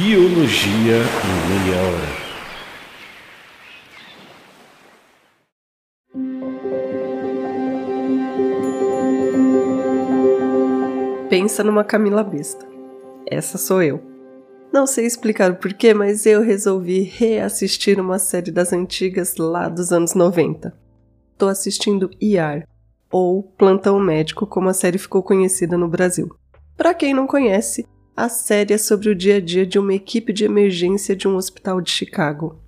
Biologia em meia hora. Pensa numa Camila besta. Essa sou eu. Não sei explicar o porquê, mas eu resolvi reassistir uma série das antigas lá dos anos 90. Tô assistindo IAR, ou Plantão Médico, como a série ficou conhecida no Brasil. Para quem não conhece, a série é sobre o dia a dia de uma equipe de emergência de um hospital de Chicago.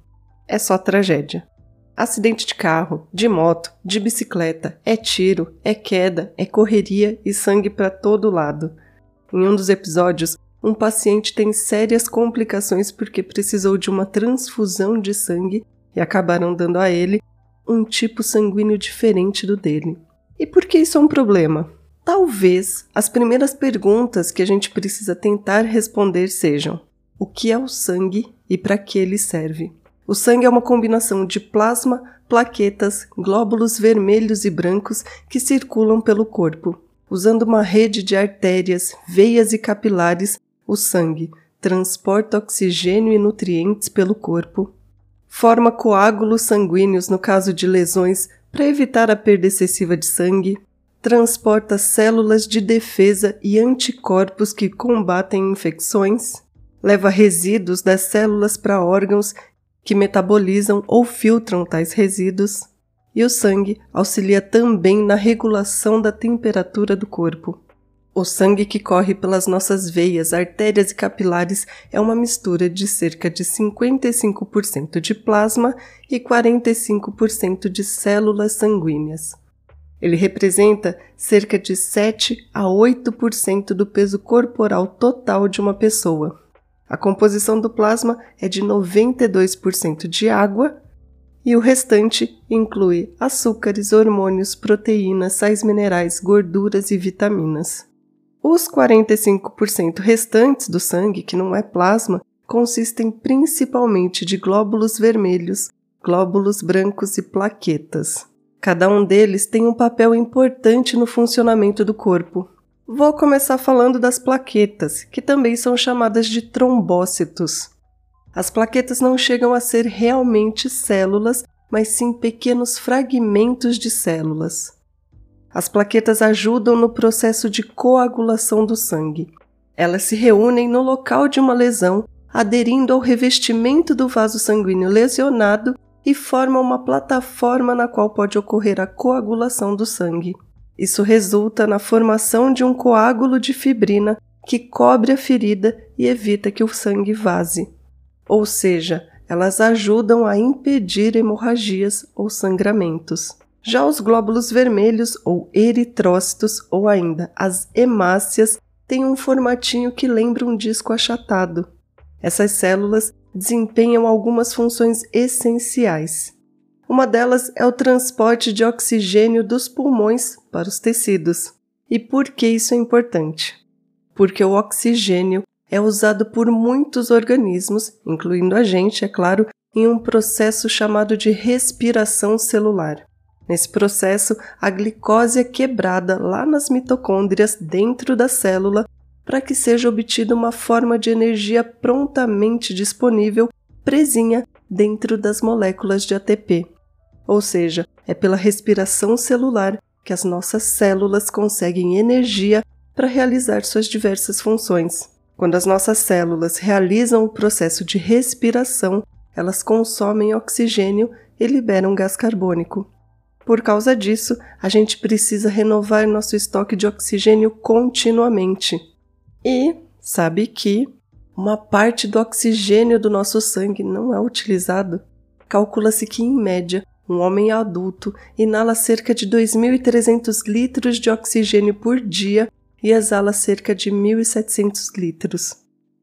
É só tragédia. Acidente de carro, de moto, de bicicleta, é tiro, é queda, é correria e sangue para todo lado. Em um dos episódios, um paciente tem sérias complicações porque precisou de uma transfusão de sangue e acabaram dando a ele um tipo sanguíneo diferente do dele. E por que isso é um problema? Talvez as primeiras perguntas que a gente precisa tentar responder sejam: o que é o sangue e para que ele serve? O sangue é uma combinação de plasma, plaquetas, glóbulos vermelhos e brancos que circulam pelo corpo. Usando uma rede de artérias, veias e capilares, o sangue transporta oxigênio e nutrientes pelo corpo, forma coágulos sanguíneos no caso de lesões para evitar a perda excessiva de sangue, transporta células de defesa e anticorpos que combatem infecções, leva resíduos das células para órgãos que metabolizam ou filtram tais resíduos, e o sangue auxilia também na regulação da temperatura do corpo. O sangue que corre pelas nossas veias, artérias e capilares é uma mistura de cerca de 55% de plasma e 45% de células sanguíneas. Ele representa cerca de 7 a 8% do peso corporal total de uma pessoa. A composição do plasma é de 92% de água e o restante inclui açúcares, hormônios, proteínas, sais minerais, gorduras e vitaminas. Os 45% restantes do sangue, que não é plasma, consistem principalmente de glóbulos vermelhos, glóbulos brancos e plaquetas. Cada um deles tem um papel importante no funcionamento do corpo. Vou começar falando das plaquetas, que também são chamadas de trombócitos. As plaquetas não chegam a ser realmente células, mas sim pequenos fragmentos de células. As plaquetas ajudam no processo de coagulação do sangue. Elas se reúnem no local de uma lesão, aderindo ao revestimento do vaso sanguíneo lesionado e formam uma plataforma na qual pode ocorrer a coagulação do sangue. Isso resulta na formação de um coágulo de fibrina que cobre a ferida e evita que o sangue vaze. Ou seja, elas ajudam a impedir hemorragias ou sangramentos. Já os glóbulos vermelhos ou eritrócitos ou ainda as hemácias têm um formatinho que lembra um disco achatado. Essas células desempenham algumas funções essenciais. Uma delas é o transporte de oxigênio dos pulmões para os tecidos. E por que isso é importante? Porque o oxigênio é usado por muitos organismos, incluindo a gente, é claro, em um processo chamado de respiração celular. Nesse processo, a glicose é quebrada lá nas mitocôndrias dentro da célula para que seja obtida uma forma de energia prontamente disponível, presinha dentro das moléculas de ATP ou seja, é pela respiração celular que as nossas células conseguem energia para realizar suas diversas funções. Quando as nossas células realizam o processo de respiração, elas consomem oxigênio e liberam gás carbônico. Por causa disso, a gente precisa renovar nosso estoque de oxigênio continuamente. E sabe que uma parte do oxigênio do nosso sangue não é utilizado. Calcula-se que, em média, um homem adulto inala cerca de 2.300 litros de oxigênio por dia e exala cerca de 1.700 litros.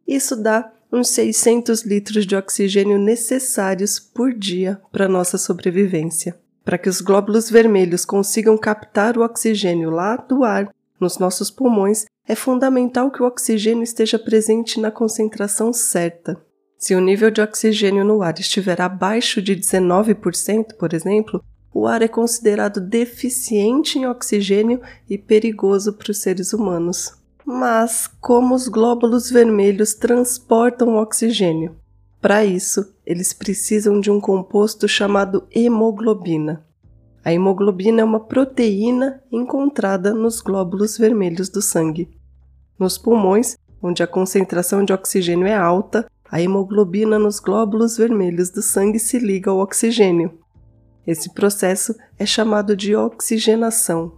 Isso dá uns 600 litros de oxigênio necessários por dia para nossa sobrevivência. Para que os glóbulos vermelhos consigam captar o oxigênio lá do ar nos nossos pulmões, é fundamental que o oxigênio esteja presente na concentração certa. Se o nível de oxigênio no ar estiver abaixo de 19%, por exemplo, o ar é considerado deficiente em oxigênio e perigoso para os seres humanos. Mas como os glóbulos vermelhos transportam oxigênio? Para isso, eles precisam de um composto chamado hemoglobina. A hemoglobina é uma proteína encontrada nos glóbulos vermelhos do sangue. Nos pulmões, onde a concentração de oxigênio é alta, a hemoglobina nos glóbulos vermelhos do sangue se liga ao oxigênio. Esse processo é chamado de oxigenação.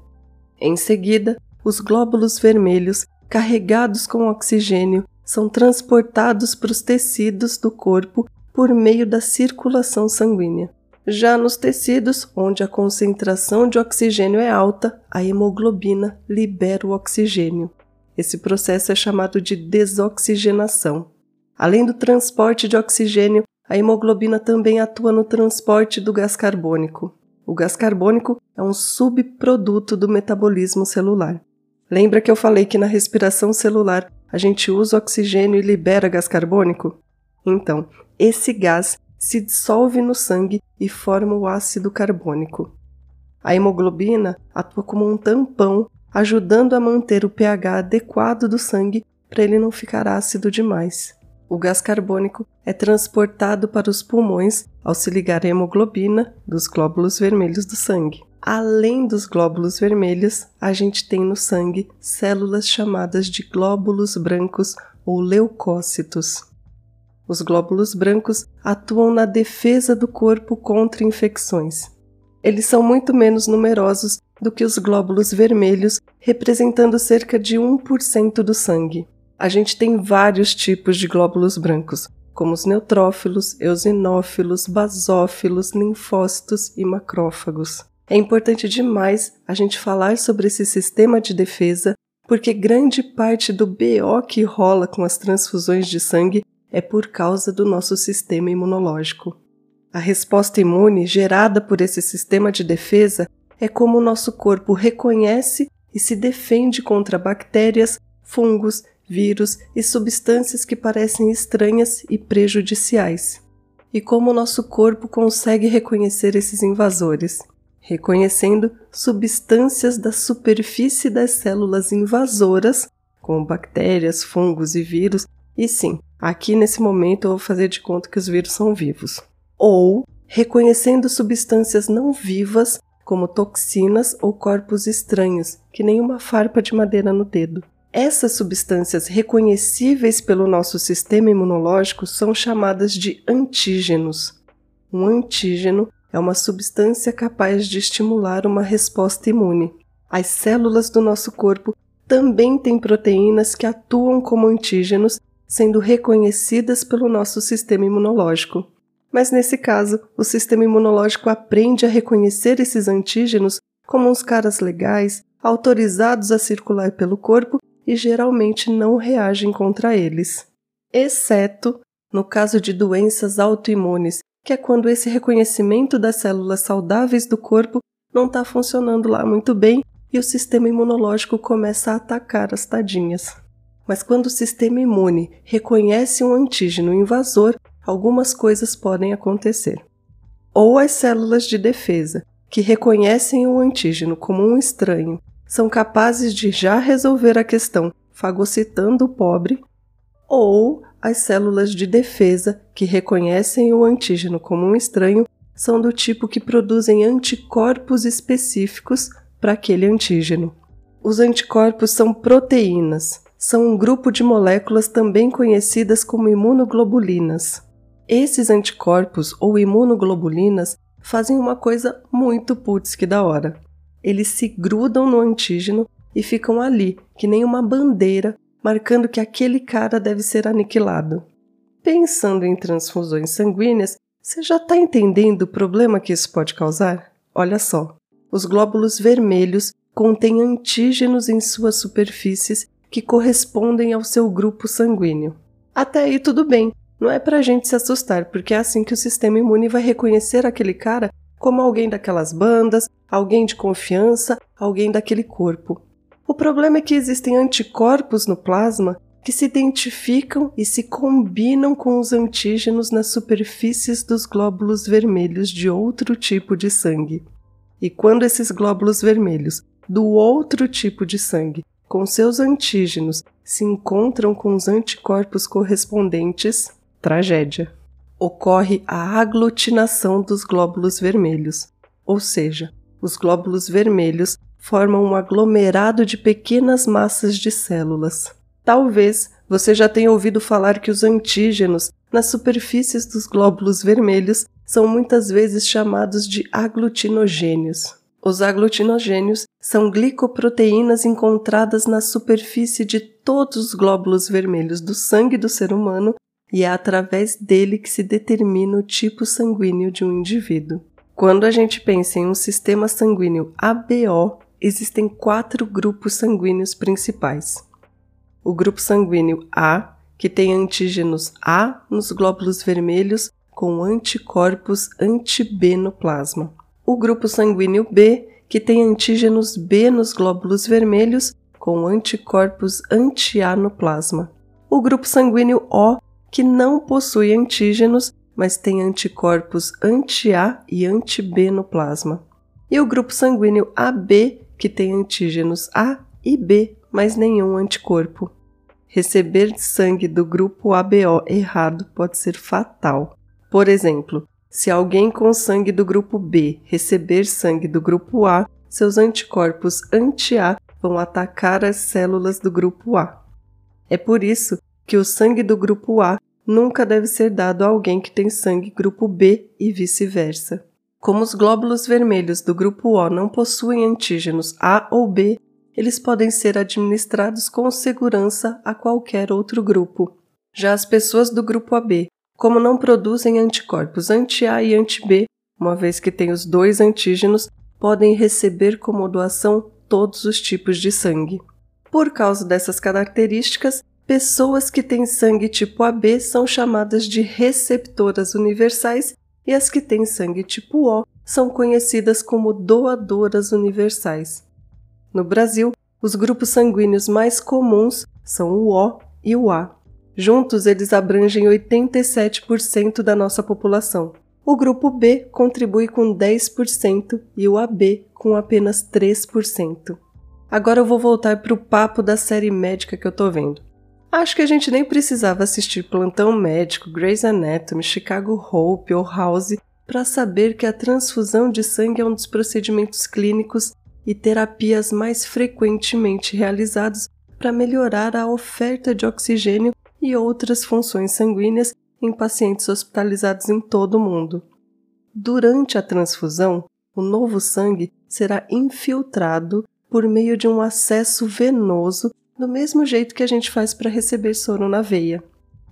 Em seguida, os glóbulos vermelhos, carregados com oxigênio, são transportados para os tecidos do corpo por meio da circulação sanguínea. Já nos tecidos, onde a concentração de oxigênio é alta, a hemoglobina libera o oxigênio. Esse processo é chamado de desoxigenação. Além do transporte de oxigênio, a hemoglobina também atua no transporte do gás carbônico. O gás carbônico é um subproduto do metabolismo celular. Lembra que eu falei que na respiração celular a gente usa oxigênio e libera gás carbônico? Então, esse gás se dissolve no sangue e forma o ácido carbônico. A hemoglobina atua como um tampão, ajudando a manter o pH adequado do sangue para ele não ficar ácido demais. O gás carbônico é transportado para os pulmões ao se ligar à hemoglobina dos glóbulos vermelhos do sangue. Além dos glóbulos vermelhos, a gente tem no sangue células chamadas de glóbulos brancos ou leucócitos. Os glóbulos brancos atuam na defesa do corpo contra infecções. Eles são muito menos numerosos do que os glóbulos vermelhos, representando cerca de 1% do sangue. A gente tem vários tipos de glóbulos brancos, como os neutrófilos, eosinófilos, basófilos, linfócitos e macrófagos. É importante demais a gente falar sobre esse sistema de defesa, porque grande parte do BO que rola com as transfusões de sangue é por causa do nosso sistema imunológico. A resposta imune gerada por esse sistema de defesa é como o nosso corpo reconhece e se defende contra bactérias, fungos, vírus e substâncias que parecem estranhas e prejudiciais. E como o nosso corpo consegue reconhecer esses invasores? Reconhecendo substâncias da superfície das células invasoras, como bactérias, fungos e vírus, e sim, Aqui nesse momento eu vou fazer de conta que os vírus são vivos. Ou reconhecendo substâncias não vivas, como toxinas ou corpos estranhos, que nem uma farpa de madeira no dedo. Essas substâncias reconhecíveis pelo nosso sistema imunológico são chamadas de antígenos. Um antígeno é uma substância capaz de estimular uma resposta imune. As células do nosso corpo também têm proteínas que atuam como antígenos sendo reconhecidas pelo nosso sistema imunológico. Mas nesse caso, o sistema imunológico aprende a reconhecer esses antígenos como uns caras legais, autorizados a circular pelo corpo e geralmente não reagem contra eles. Exceto no caso de doenças autoimunes, que é quando esse reconhecimento das células saudáveis do corpo não está funcionando lá muito bem e o sistema imunológico começa a atacar as tadinhas mas quando o sistema imune reconhece um antígeno invasor, algumas coisas podem acontecer. Ou as células de defesa, que reconhecem o antígeno como um estranho, são capazes de já resolver a questão fagocitando o pobre, ou as células de defesa, que reconhecem o antígeno como um estranho, são do tipo que produzem anticorpos específicos para aquele antígeno. Os anticorpos são proteínas, são um grupo de moléculas também conhecidas como imunoglobulinas. Esses anticorpos ou imunoglobulinas fazem uma coisa muito putz que da hora. Eles se grudam no antígeno e ficam ali, que nem uma bandeira, marcando que aquele cara deve ser aniquilado. Pensando em transfusões sanguíneas, você já está entendendo o problema que isso pode causar? Olha só, os glóbulos vermelhos contêm antígenos em suas superfícies que correspondem ao seu grupo sanguíneo. Até aí tudo bem, não é pra gente se assustar, porque é assim que o sistema imune vai reconhecer aquele cara como alguém daquelas bandas, alguém de confiança, alguém daquele corpo. O problema é que existem anticorpos no plasma que se identificam e se combinam com os antígenos nas superfícies dos glóbulos vermelhos de outro tipo de sangue. E quando esses glóbulos vermelhos do outro tipo de sangue com seus antígenos se encontram com os anticorpos correspondentes, tragédia. Ocorre a aglutinação dos glóbulos vermelhos, ou seja, os glóbulos vermelhos formam um aglomerado de pequenas massas de células. Talvez você já tenha ouvido falar que os antígenos nas superfícies dos glóbulos vermelhos são muitas vezes chamados de aglutinogênios. Os aglutinogênios são glicoproteínas encontradas na superfície de todos os glóbulos vermelhos do sangue do ser humano e é através dele que se determina o tipo sanguíneo de um indivíduo. Quando a gente pensa em um sistema sanguíneo ABO, existem quatro grupos sanguíneos principais. O grupo sanguíneo A, que tem antígenos A nos glóbulos vermelhos com anticorpos anti-B no plasma o grupo sanguíneo B, que tem antígenos B nos glóbulos vermelhos com anticorpos anti-A no plasma. O grupo sanguíneo O, que não possui antígenos, mas tem anticorpos anti-A e anti-B no plasma. E o grupo sanguíneo AB, que tem antígenos A e B, mas nenhum anticorpo. Receber sangue do grupo ABO errado pode ser fatal. Por exemplo, se alguém com sangue do grupo B receber sangue do grupo A, seus anticorpos anti-A vão atacar as células do grupo A. É por isso que o sangue do grupo A nunca deve ser dado a alguém que tem sangue grupo B e vice-versa. Como os glóbulos vermelhos do grupo O não possuem antígenos A ou B, eles podem ser administrados com segurança a qualquer outro grupo. Já as pessoas do grupo AB como não produzem anticorpos anti-A e anti-B, uma vez que têm os dois antígenos, podem receber como doação todos os tipos de sangue. Por causa dessas características, pessoas que têm sangue tipo AB são chamadas de receptoras universais e as que têm sangue tipo O são conhecidas como doadoras universais. No Brasil, os grupos sanguíneos mais comuns são o O e o A. Juntos, eles abrangem 87% da nossa população. O grupo B contribui com 10% e o AB com apenas 3%. Agora eu vou voltar para o papo da série médica que eu tô vendo. Acho que a gente nem precisava assistir Plantão Médico, Grey's Anatomy, Chicago Hope ou House para saber que a transfusão de sangue é um dos procedimentos clínicos e terapias mais frequentemente realizados para melhorar a oferta de oxigênio e outras funções sanguíneas em pacientes hospitalizados em todo o mundo. Durante a transfusão, o novo sangue será infiltrado por meio de um acesso venoso, do mesmo jeito que a gente faz para receber soro na veia.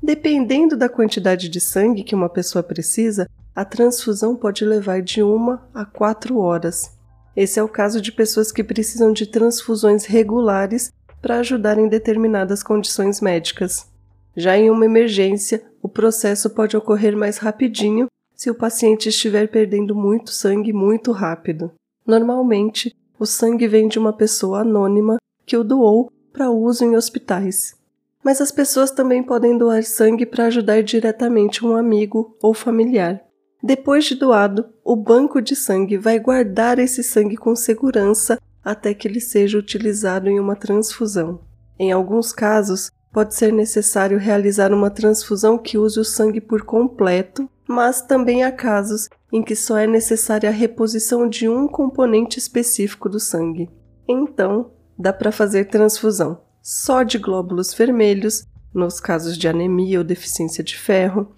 Dependendo da quantidade de sangue que uma pessoa precisa, a transfusão pode levar de uma a quatro horas. Esse é o caso de pessoas que precisam de transfusões regulares para ajudar em determinadas condições médicas. Já em uma emergência, o processo pode ocorrer mais rapidinho se o paciente estiver perdendo muito sangue muito rápido. Normalmente, o sangue vem de uma pessoa anônima que o doou para uso em hospitais. Mas as pessoas também podem doar sangue para ajudar diretamente um amigo ou familiar. Depois de doado, o banco de sangue vai guardar esse sangue com segurança até que ele seja utilizado em uma transfusão. Em alguns casos, pode ser necessário realizar uma transfusão que use o sangue por completo, mas também há casos em que só é necessária a reposição de um componente específico do sangue. Então, dá para fazer transfusão só de glóbulos vermelhos, nos casos de anemia ou deficiência de ferro,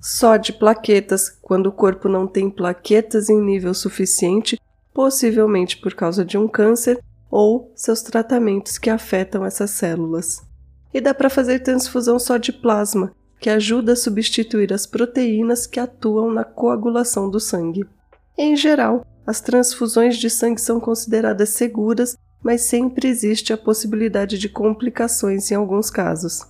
só de plaquetas, quando o corpo não tem plaquetas em nível suficiente, possivelmente por causa de um câncer ou seus tratamentos que afetam essas células e dá para fazer transfusão só de plasma, que ajuda a substituir as proteínas que atuam na coagulação do sangue. Em geral, as transfusões de sangue são consideradas seguras, mas sempre existe a possibilidade de complicações em alguns casos.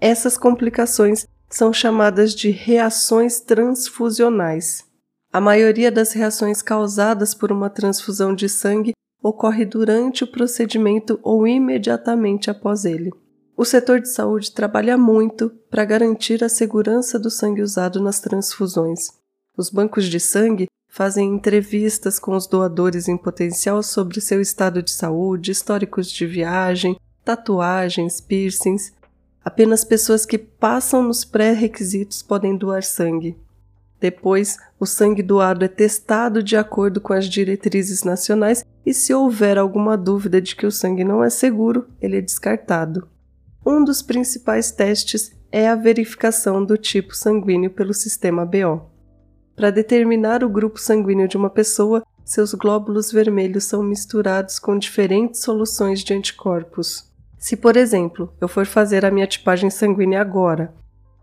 Essas complicações são chamadas de reações transfusionais. A maioria das reações causadas por uma transfusão de sangue ocorre durante o procedimento ou imediatamente após ele. O setor de saúde trabalha muito para garantir a segurança do sangue usado nas transfusões. Os bancos de sangue fazem entrevistas com os doadores em potencial sobre seu estado de saúde, históricos de viagem, tatuagens, piercings. Apenas pessoas que passam nos pré-requisitos podem doar sangue. Depois, o sangue doado é testado de acordo com as diretrizes nacionais e, se houver alguma dúvida de que o sangue não é seguro, ele é descartado. Um dos principais testes é a verificação do tipo sanguíneo pelo sistema BO. Para determinar o grupo sanguíneo de uma pessoa, seus glóbulos vermelhos são misturados com diferentes soluções de anticorpos. Se, por exemplo, eu for fazer a minha tipagem sanguínea agora,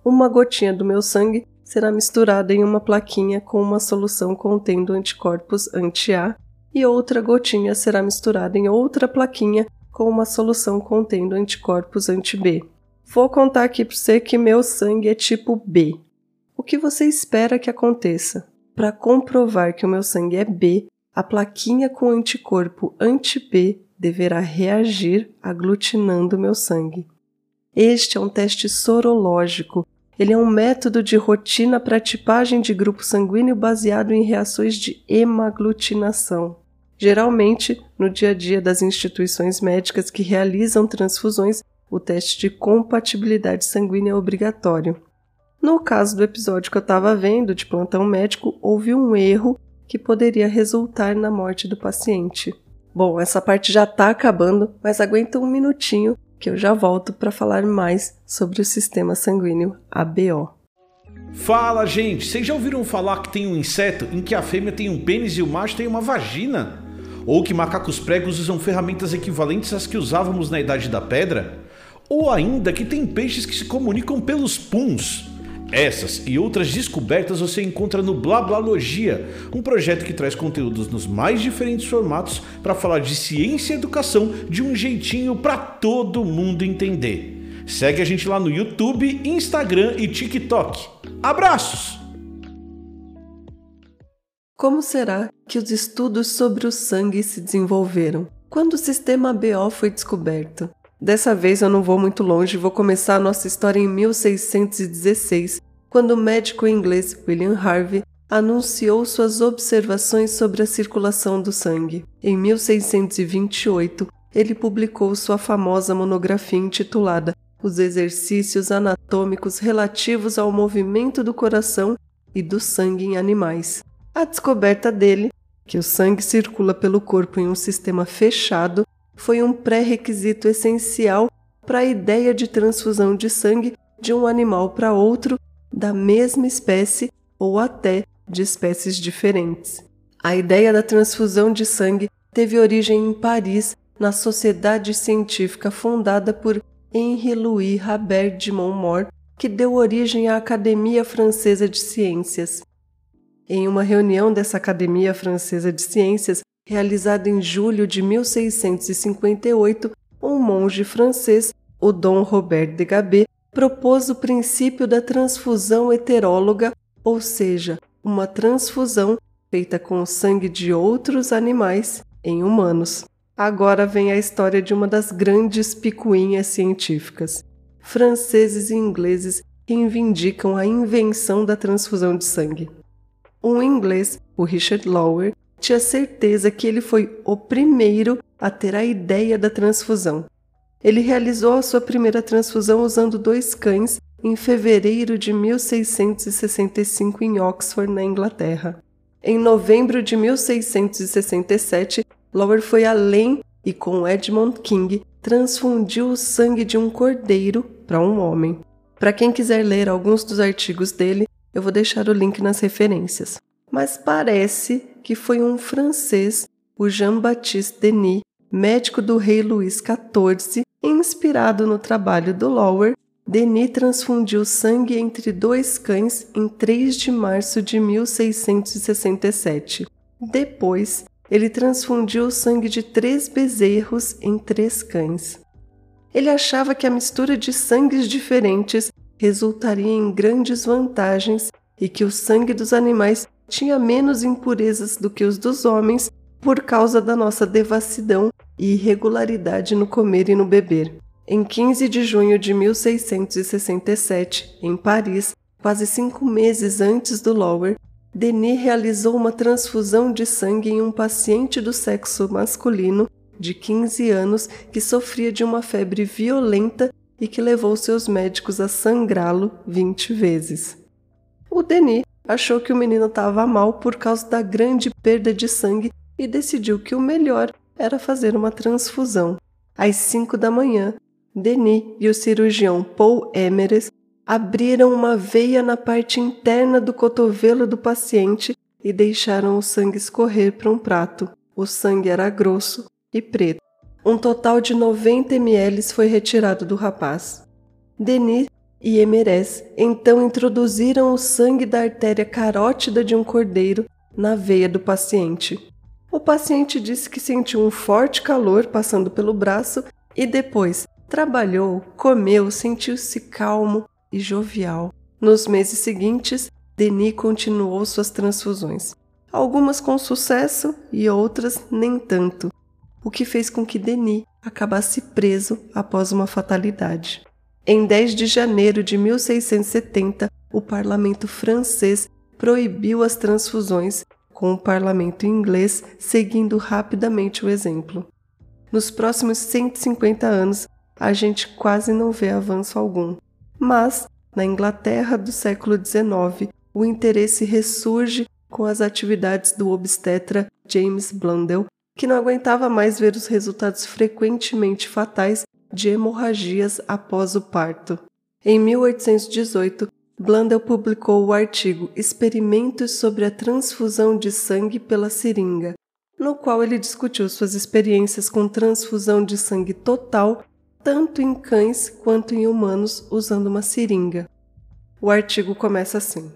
uma gotinha do meu sangue será misturada em uma plaquinha com uma solução contendo anticorpos anti-A e outra gotinha será misturada em outra plaquinha com uma solução contendo anticorpos anti-B. Vou contar aqui para você que meu sangue é tipo B. O que você espera que aconteça? Para comprovar que o meu sangue é B, a plaquinha com anticorpo anti-B deverá reagir aglutinando meu sangue. Este é um teste sorológico ele é um método de rotina para tipagem de grupo sanguíneo baseado em reações de hemaglutinação. Geralmente, no dia a dia das instituições médicas que realizam transfusões, o teste de compatibilidade sanguínea é obrigatório. No caso do episódio que eu estava vendo de plantão médico, houve um erro que poderia resultar na morte do paciente. Bom, essa parte já está acabando, mas aguenta um minutinho que eu já volto para falar mais sobre o sistema sanguíneo ABO. Fala, gente! Vocês já ouviram falar que tem um inseto em que a fêmea tem um pênis e o macho tem uma vagina? Ou que macacos pregos usam ferramentas equivalentes às que usávamos na Idade da Pedra? Ou ainda que tem peixes que se comunicam pelos puns? Essas e outras descobertas você encontra no Blablalogia, um projeto que traz conteúdos nos mais diferentes formatos para falar de ciência e educação de um jeitinho para todo mundo entender. Segue a gente lá no YouTube, Instagram e TikTok. Abraços! Como será que os estudos sobre o sangue se desenvolveram? Quando o sistema BO foi descoberto? Dessa vez eu não vou muito longe, vou começar a nossa história em 1616, quando o médico inglês William Harvey anunciou suas observações sobre a circulação do sangue. Em 1628, ele publicou sua famosa monografia intitulada Os exercícios anatômicos relativos ao movimento do coração e do sangue em animais. A descoberta dele, que o sangue circula pelo corpo em um sistema fechado, foi um pré-requisito essencial para a ideia de transfusão de sangue de um animal para outro da mesma espécie ou até de espécies diferentes. A ideia da transfusão de sangue teve origem em Paris, na sociedade científica fundada por Henri Louis Rabert de Montmort, que deu origem à Academia Francesa de Ciências. Em uma reunião dessa Academia Francesa de Ciências, realizado em julho de 1658, um monge francês, o Dom Robert de Gabet, propôs o princípio da transfusão heteróloga, ou seja, uma transfusão feita com o sangue de outros animais em humanos. Agora vem a história de uma das grandes picuinhas científicas. Franceses e ingleses reivindicam a invenção da transfusão de sangue. Um inglês, o Richard Lower, tinha certeza que ele foi o primeiro a ter a ideia da transfusão. Ele realizou a sua primeira transfusão usando dois cães em fevereiro de 1665 em Oxford, na Inglaterra. Em novembro de 1667, Lower foi além e, com Edmund King, transfundiu o sangue de um cordeiro para um homem. Para quem quiser ler alguns dos artigos dele, eu vou deixar o link nas referências. Mas parece que foi um francês, o Jean-Baptiste Denis, médico do rei Luís XIV, inspirado no trabalho do Lower, Denis transfundiu sangue entre dois cães em 3 de março de 1667. Depois, ele transfundiu o sangue de três bezerros em três cães. Ele achava que a mistura de sangues diferentes resultaria em grandes vantagens e que o sangue dos animais tinha menos impurezas do que os dos homens por causa da nossa devassidão e irregularidade no comer e no beber. Em 15 de junho de 1667, em Paris, quase cinco meses antes do Lower, Denis realizou uma transfusão de sangue em um paciente do sexo masculino de 15 anos, que sofria de uma febre violenta e que levou seus médicos a sangrá-lo 20 vezes. O Denis achou que o menino estava mal por causa da grande perda de sangue e decidiu que o melhor era fazer uma transfusão. Às 5 da manhã, Denis e o cirurgião Paul Emeres abriram uma veia na parte interna do cotovelo do paciente e deixaram o sangue escorrer para um prato. O sangue era grosso e preto. Um total de 90 ml foi retirado do rapaz. Denis e Emeres então introduziram o sangue da artéria carótida de um cordeiro na veia do paciente. O paciente disse que sentiu um forte calor passando pelo braço e depois trabalhou, comeu, sentiu-se calmo e jovial. Nos meses seguintes, Denis continuou suas transfusões, algumas com sucesso e outras nem tanto, o que fez com que Denis acabasse preso após uma fatalidade. Em 10 de janeiro de 1670, o parlamento francês proibiu as transfusões, com o parlamento inglês seguindo rapidamente o exemplo. Nos próximos 150 anos, a gente quase não vê avanço algum. Mas, na Inglaterra do século XIX, o interesse ressurge com as atividades do obstetra James Blundell, que não aguentava mais ver os resultados frequentemente fatais de hemorragias após o parto. Em 1818, Blundell publicou o artigo Experimentos sobre a transfusão de sangue pela seringa, no qual ele discutiu suas experiências com transfusão de sangue total tanto em cães quanto em humanos usando uma seringa. O artigo começa assim: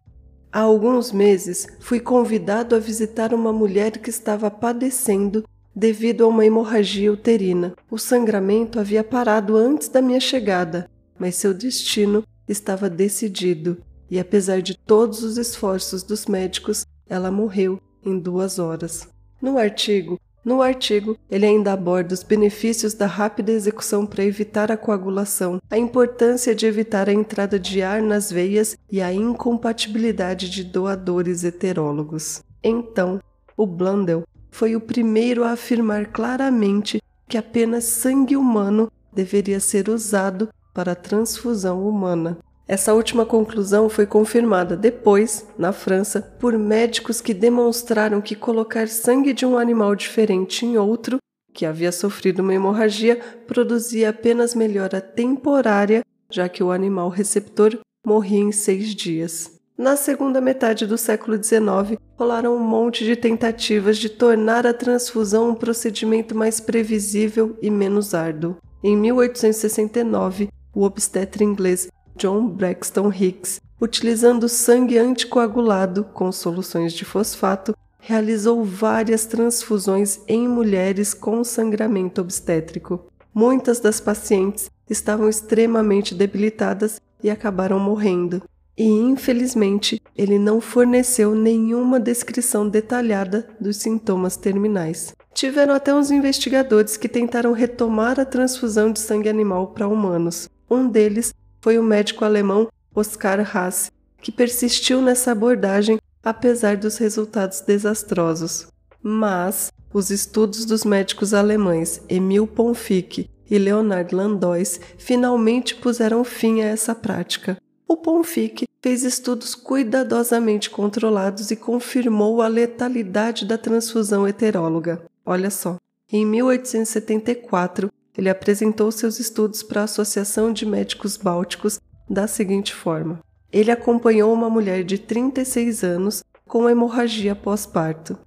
Há alguns meses fui convidado a visitar uma mulher que estava padecendo devido a uma hemorragia uterina. O sangramento havia parado antes da minha chegada, mas seu destino estava decidido, e apesar de todos os esforços dos médicos, ela morreu em duas horas. No artigo, no artigo, ele ainda aborda os benefícios da rápida execução para evitar a coagulação, a importância de evitar a entrada de ar nas veias e a incompatibilidade de doadores heterólogos. Então, o Blundell foi o primeiro a afirmar claramente que apenas sangue humano deveria ser usado para transfusão humana. Essa última conclusão foi confirmada depois, na França, por médicos que demonstraram que colocar sangue de um animal diferente em outro, que havia sofrido uma hemorragia, produzia apenas melhora temporária, já que o animal receptor morria em seis dias. Na segunda metade do século XIX, rolaram um monte de tentativas de tornar a transfusão um procedimento mais previsível e menos árduo. Em 1869, o obstetra inglês John Braxton Hicks, utilizando sangue anticoagulado com soluções de fosfato, realizou várias transfusões em mulheres com sangramento obstétrico. Muitas das pacientes estavam extremamente debilitadas e acabaram morrendo. E infelizmente, ele não forneceu nenhuma descrição detalhada dos sintomas terminais. Tiveram até uns investigadores que tentaram retomar a transfusão de sangue animal para humanos. Um deles foi o médico alemão Oskar Haas, que persistiu nessa abordagem apesar dos resultados desastrosos. Mas os estudos dos médicos alemães Emil Ponfic e Leonard Landois finalmente puseram fim a essa prática. O Ponfic fez estudos cuidadosamente controlados e confirmou a letalidade da transfusão heteróloga. Olha só, em 1874, ele apresentou seus estudos para a Associação de Médicos Bálticos da seguinte forma: ele acompanhou uma mulher de 36 anos com hemorragia pós-parto.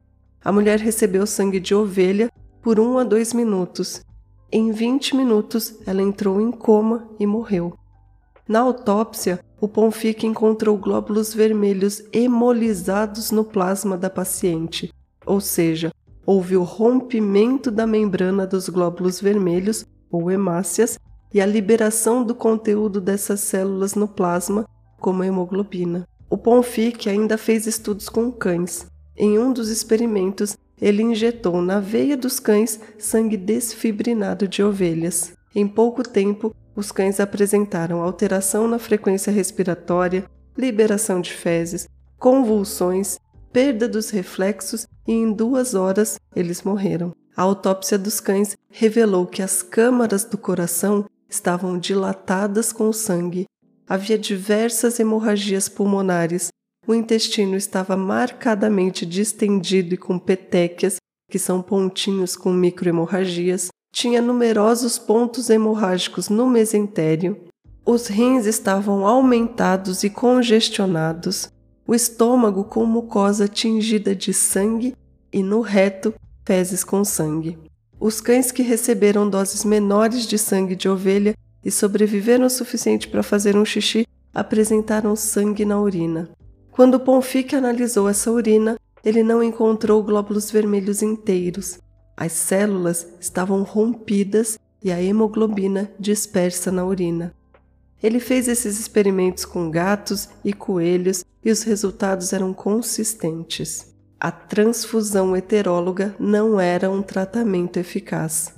A mulher recebeu sangue de ovelha por 1 a 2 minutos. Em 20 minutos, ela entrou em coma e morreu. Na autópsia, o Ponfic encontrou glóbulos vermelhos hemolizados no plasma da paciente, ou seja, houve o rompimento da membrana dos glóbulos vermelhos, ou hemácias, e a liberação do conteúdo dessas células no plasma, como a hemoglobina. O Ponfic ainda fez estudos com cães. Em um dos experimentos, ele injetou na veia dos cães sangue desfibrinado de ovelhas. Em pouco tempo, os cães apresentaram alteração na frequência respiratória, liberação de fezes, convulsões perda dos reflexos e em duas horas eles morreram. a autópsia dos cães revelou que as câmaras do coração estavam dilatadas com sangue. Havia diversas hemorragias pulmonares. O intestino estava marcadamente distendido e com petequias, que são pontinhos com microhemorragias. Tinha numerosos pontos hemorrágicos no mesentério. Os rins estavam aumentados e congestionados. O estômago com mucosa tingida de sangue e no reto fezes com sangue. Os cães que receberam doses menores de sangue de ovelha e sobreviveram o suficiente para fazer um xixi apresentaram sangue na urina. Quando Ponfic analisou essa urina, ele não encontrou glóbulos vermelhos inteiros. As células estavam rompidas e a hemoglobina dispersa na urina. Ele fez esses experimentos com gatos e coelhos e os resultados eram consistentes a transfusão heteróloga não era um tratamento eficaz.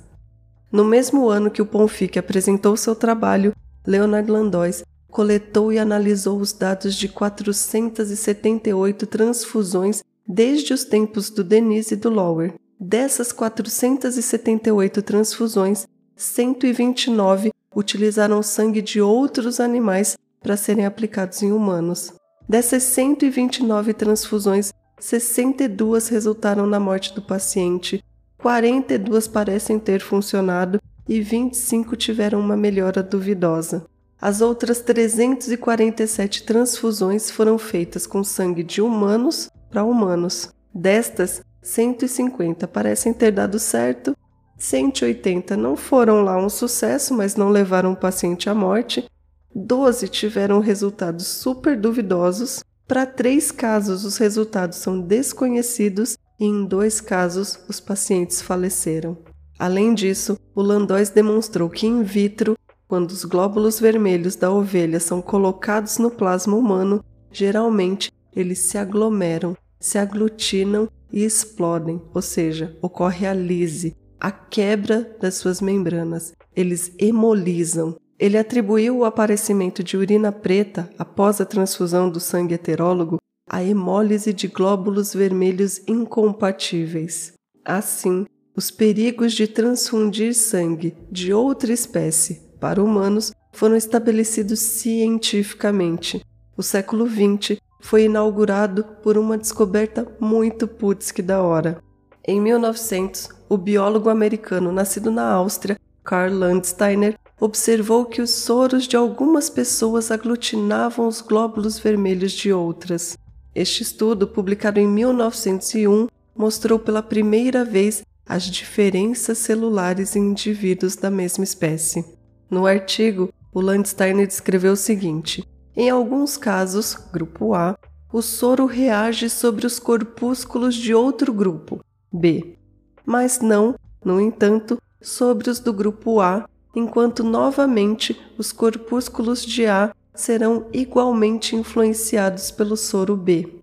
No mesmo ano que o Ponfic apresentou seu trabalho, Leonard Landois coletou e analisou os dados de 478 transfusões desde os tempos do Denise e do Lower. Dessas 478 transfusões, 129 utilizaram sangue de outros animais para serem aplicados em humanos. Dessas 129 transfusões, 62 resultaram na morte do paciente, 42 parecem ter funcionado e 25 tiveram uma melhora duvidosa. As outras 347 transfusões foram feitas com sangue de humanos para humanos. Destas, 150 parecem ter dado certo, 180 não foram lá um sucesso, mas não levaram o paciente à morte, 12 tiveram resultados super duvidosos para três casos, os resultados são desconhecidos e em dois casos, os pacientes faleceram. Além disso, o Landóis demonstrou que in vitro, quando os glóbulos vermelhos da ovelha são colocados no plasma humano, geralmente eles se aglomeram, se aglutinam e explodem, ou seja, ocorre a lise, a quebra das suas membranas. Eles hemolizam, ele atribuiu o aparecimento de urina preta após a transfusão do sangue heterólogo à hemólise de glóbulos vermelhos incompatíveis. Assim, os perigos de transfundir sangue de outra espécie para humanos foram estabelecidos cientificamente. O século XX foi inaugurado por uma descoberta muito putz que da hora. Em 1900, o biólogo americano nascido na Áustria, Karl Landsteiner, observou que os soros de algumas pessoas aglutinavam os glóbulos vermelhos de outras. Este estudo, publicado em 1901, mostrou pela primeira vez as diferenças celulares em indivíduos da mesma espécie. No artigo, o Landsteiner descreveu o seguinte: em alguns casos, grupo A, o soro reage sobre os corpúsculos de outro grupo, B, mas não, no entanto, sobre os do grupo A enquanto novamente os corpúsculos de A serão igualmente influenciados pelo soro B.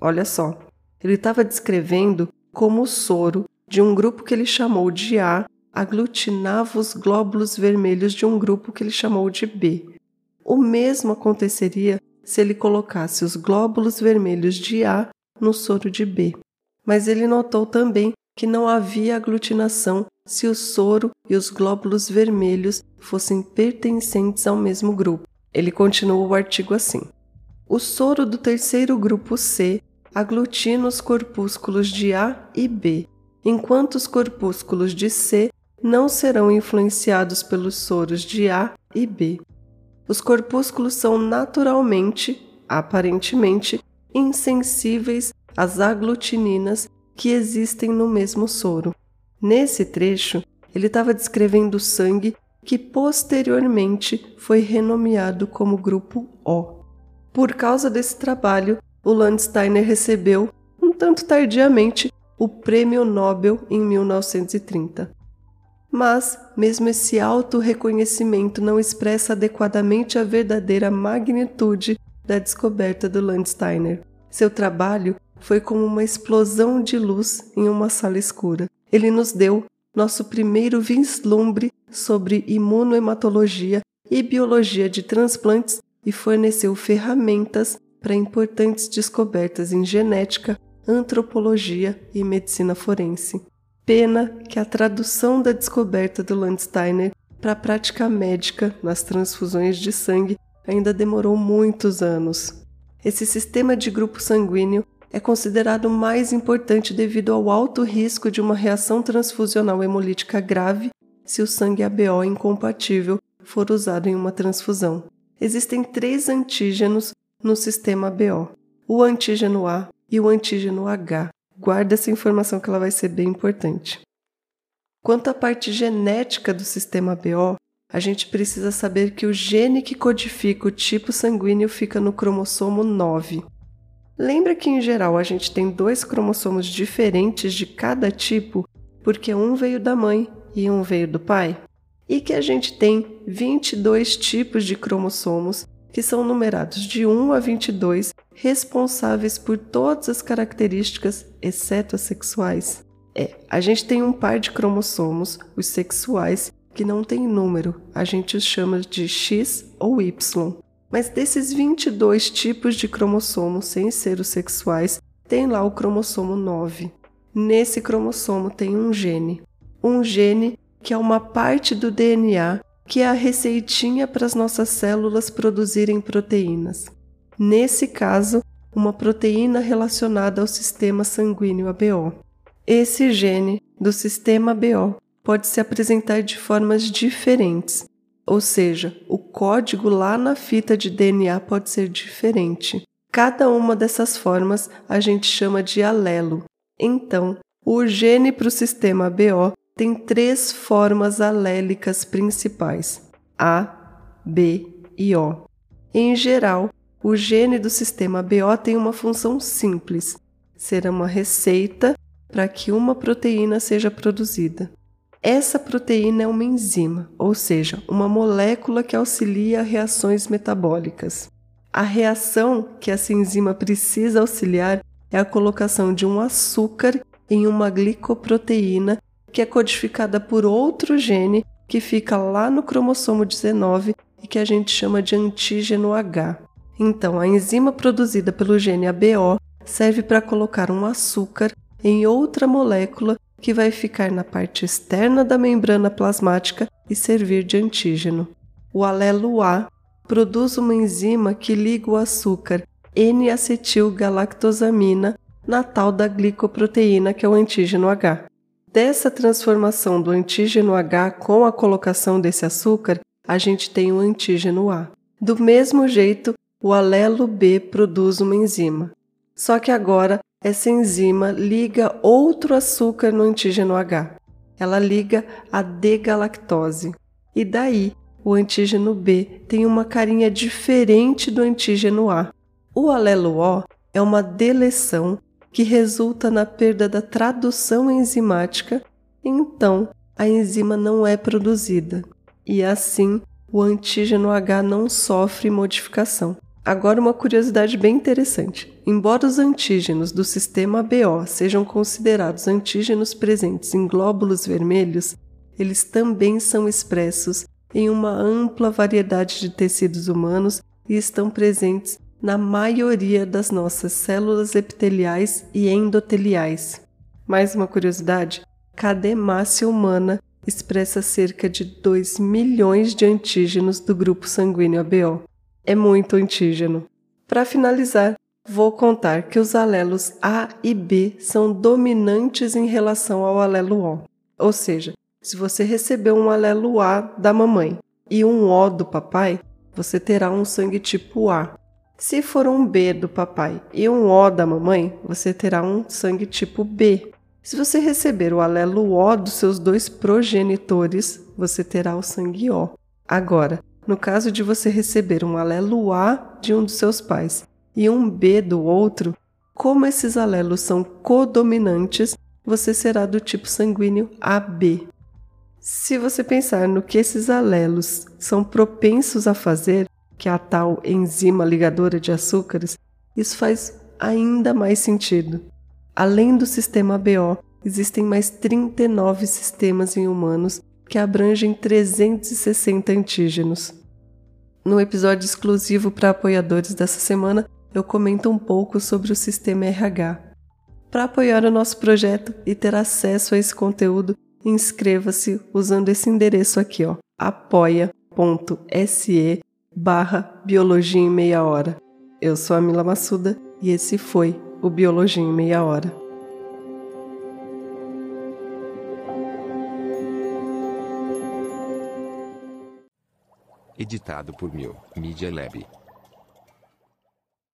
Olha só, ele estava descrevendo como o soro de um grupo que ele chamou de A aglutinava os glóbulos vermelhos de um grupo que ele chamou de B. O mesmo aconteceria se ele colocasse os glóbulos vermelhos de A no soro de B. Mas ele notou também que não havia aglutinação se o soro e os glóbulos vermelhos fossem pertencentes ao mesmo grupo. Ele continua o artigo assim: O soro do terceiro grupo C aglutina os corpúsculos de A e B, enquanto os corpúsculos de C não serão influenciados pelos soros de A e B. Os corpúsculos são naturalmente, aparentemente, insensíveis às aglutininas que existem no mesmo soro. Nesse trecho, ele estava descrevendo o sangue que posteriormente foi renomeado como grupo O. Por causa desse trabalho, o Landsteiner recebeu, um tanto tardiamente, o Prêmio Nobel em 1930. Mas, mesmo esse alto reconhecimento não expressa adequadamente a verdadeira magnitude da descoberta do Landsteiner. Seu trabalho foi como uma explosão de luz em uma sala escura. Ele nos deu nosso primeiro vislumbre sobre imunohematologia e biologia de transplantes e forneceu ferramentas para importantes descobertas em genética, antropologia e medicina forense. Pena que a tradução da descoberta do Landsteiner para a prática médica nas transfusões de sangue ainda demorou muitos anos. Esse sistema de grupo sanguíneo é considerado mais importante devido ao alto risco de uma reação transfusional hemolítica grave se o sangue ABO incompatível for usado em uma transfusão. Existem três antígenos no sistema ABO: o antígeno A e o antígeno H. Guarda essa informação que ela vai ser bem importante. Quanto à parte genética do sistema BO, a gente precisa saber que o gene que codifica o tipo sanguíneo fica no cromossomo 9. Lembra que em geral a gente tem dois cromossomos diferentes de cada tipo, porque um veio da mãe e um veio do pai? E que a gente tem 22 tipos de cromossomos que são numerados de 1 a 22, responsáveis por todas as características, exceto as sexuais. É, a gente tem um par de cromossomos, os sexuais, que não tem número, a gente os chama de X ou Y. Mas desses 22 tipos de cromossomos, sem ser os sexuais, tem lá o cromossomo 9. Nesse cromossomo tem um gene. Um gene que é uma parte do DNA que é a receitinha para as nossas células produzirem proteínas. Nesse caso, uma proteína relacionada ao sistema sanguíneo ABO. Esse gene do sistema ABO pode se apresentar de formas diferentes, ou seja, o código lá na fita de DNA pode ser diferente. Cada uma dessas formas a gente chama de alelo. Então, o gene para o sistema ABO tem três formas alélicas principais: A, B e O. Em geral, o gene do sistema BO tem uma função simples: ser uma receita para que uma proteína seja produzida. Essa proteína é uma enzima, ou seja, uma molécula que auxilia reações metabólicas. A reação que essa enzima precisa auxiliar é a colocação de um açúcar em uma glicoproteína que é codificada por outro gene que fica lá no cromossomo 19 e que a gente chama de antígeno H. Então, a enzima produzida pelo gene ABO serve para colocar um açúcar em outra molécula que vai ficar na parte externa da membrana plasmática e servir de antígeno. O alelo A produz uma enzima que liga o açúcar N-acetilgalactosamina na tal da glicoproteína que é o antígeno H. Dessa transformação do antígeno H com a colocação desse açúcar, a gente tem o antígeno A. Do mesmo jeito, o alelo B produz uma enzima. Só que agora essa enzima liga outro açúcar no antígeno H. Ela liga a D-galactose. E daí, o antígeno B tem uma carinha diferente do antígeno A. O alelo O é uma deleção que resulta na perda da tradução enzimática, então a enzima não é produzida e assim o antígeno H não sofre modificação. Agora, uma curiosidade bem interessante: embora os antígenos do sistema BO sejam considerados antígenos presentes em glóbulos vermelhos, eles também são expressos em uma ampla variedade de tecidos humanos e estão presentes na maioria das nossas células epiteliais e endoteliais. Mais uma curiosidade: cada hemácia humana expressa cerca de 2 milhões de antígenos do grupo sanguíneo ABO. É muito antígeno. Para finalizar, vou contar que os alelos A e B são dominantes em relação ao alelo O. Ou seja, se você receber um alelo A da mamãe e um O do papai, você terá um sangue tipo A. Se for um B do papai e um O da mamãe, você terá um sangue tipo B. Se você receber o alelo O dos seus dois progenitores, você terá o sangue O. Agora, no caso de você receber um alelo A de um dos seus pais e um B do outro, como esses alelos são codominantes, você será do tipo sanguíneo AB. Se você pensar no que esses alelos são propensos a fazer, que é a tal enzima ligadora de açúcares, isso faz ainda mais sentido. Além do sistema BO, existem mais 39 sistemas em humanos que abrangem 360 antígenos. No episódio exclusivo para apoiadores dessa semana, eu comento um pouco sobre o sistema RH. Para apoiar o nosso projeto e ter acesso a esse conteúdo, inscreva-se usando esse endereço aqui, ó, apoia.se barra Biologia em Meia Hora. Eu sou a Mila Massuda e esse foi o Biologia em Meia Hora. Editado por Mil Media Lab.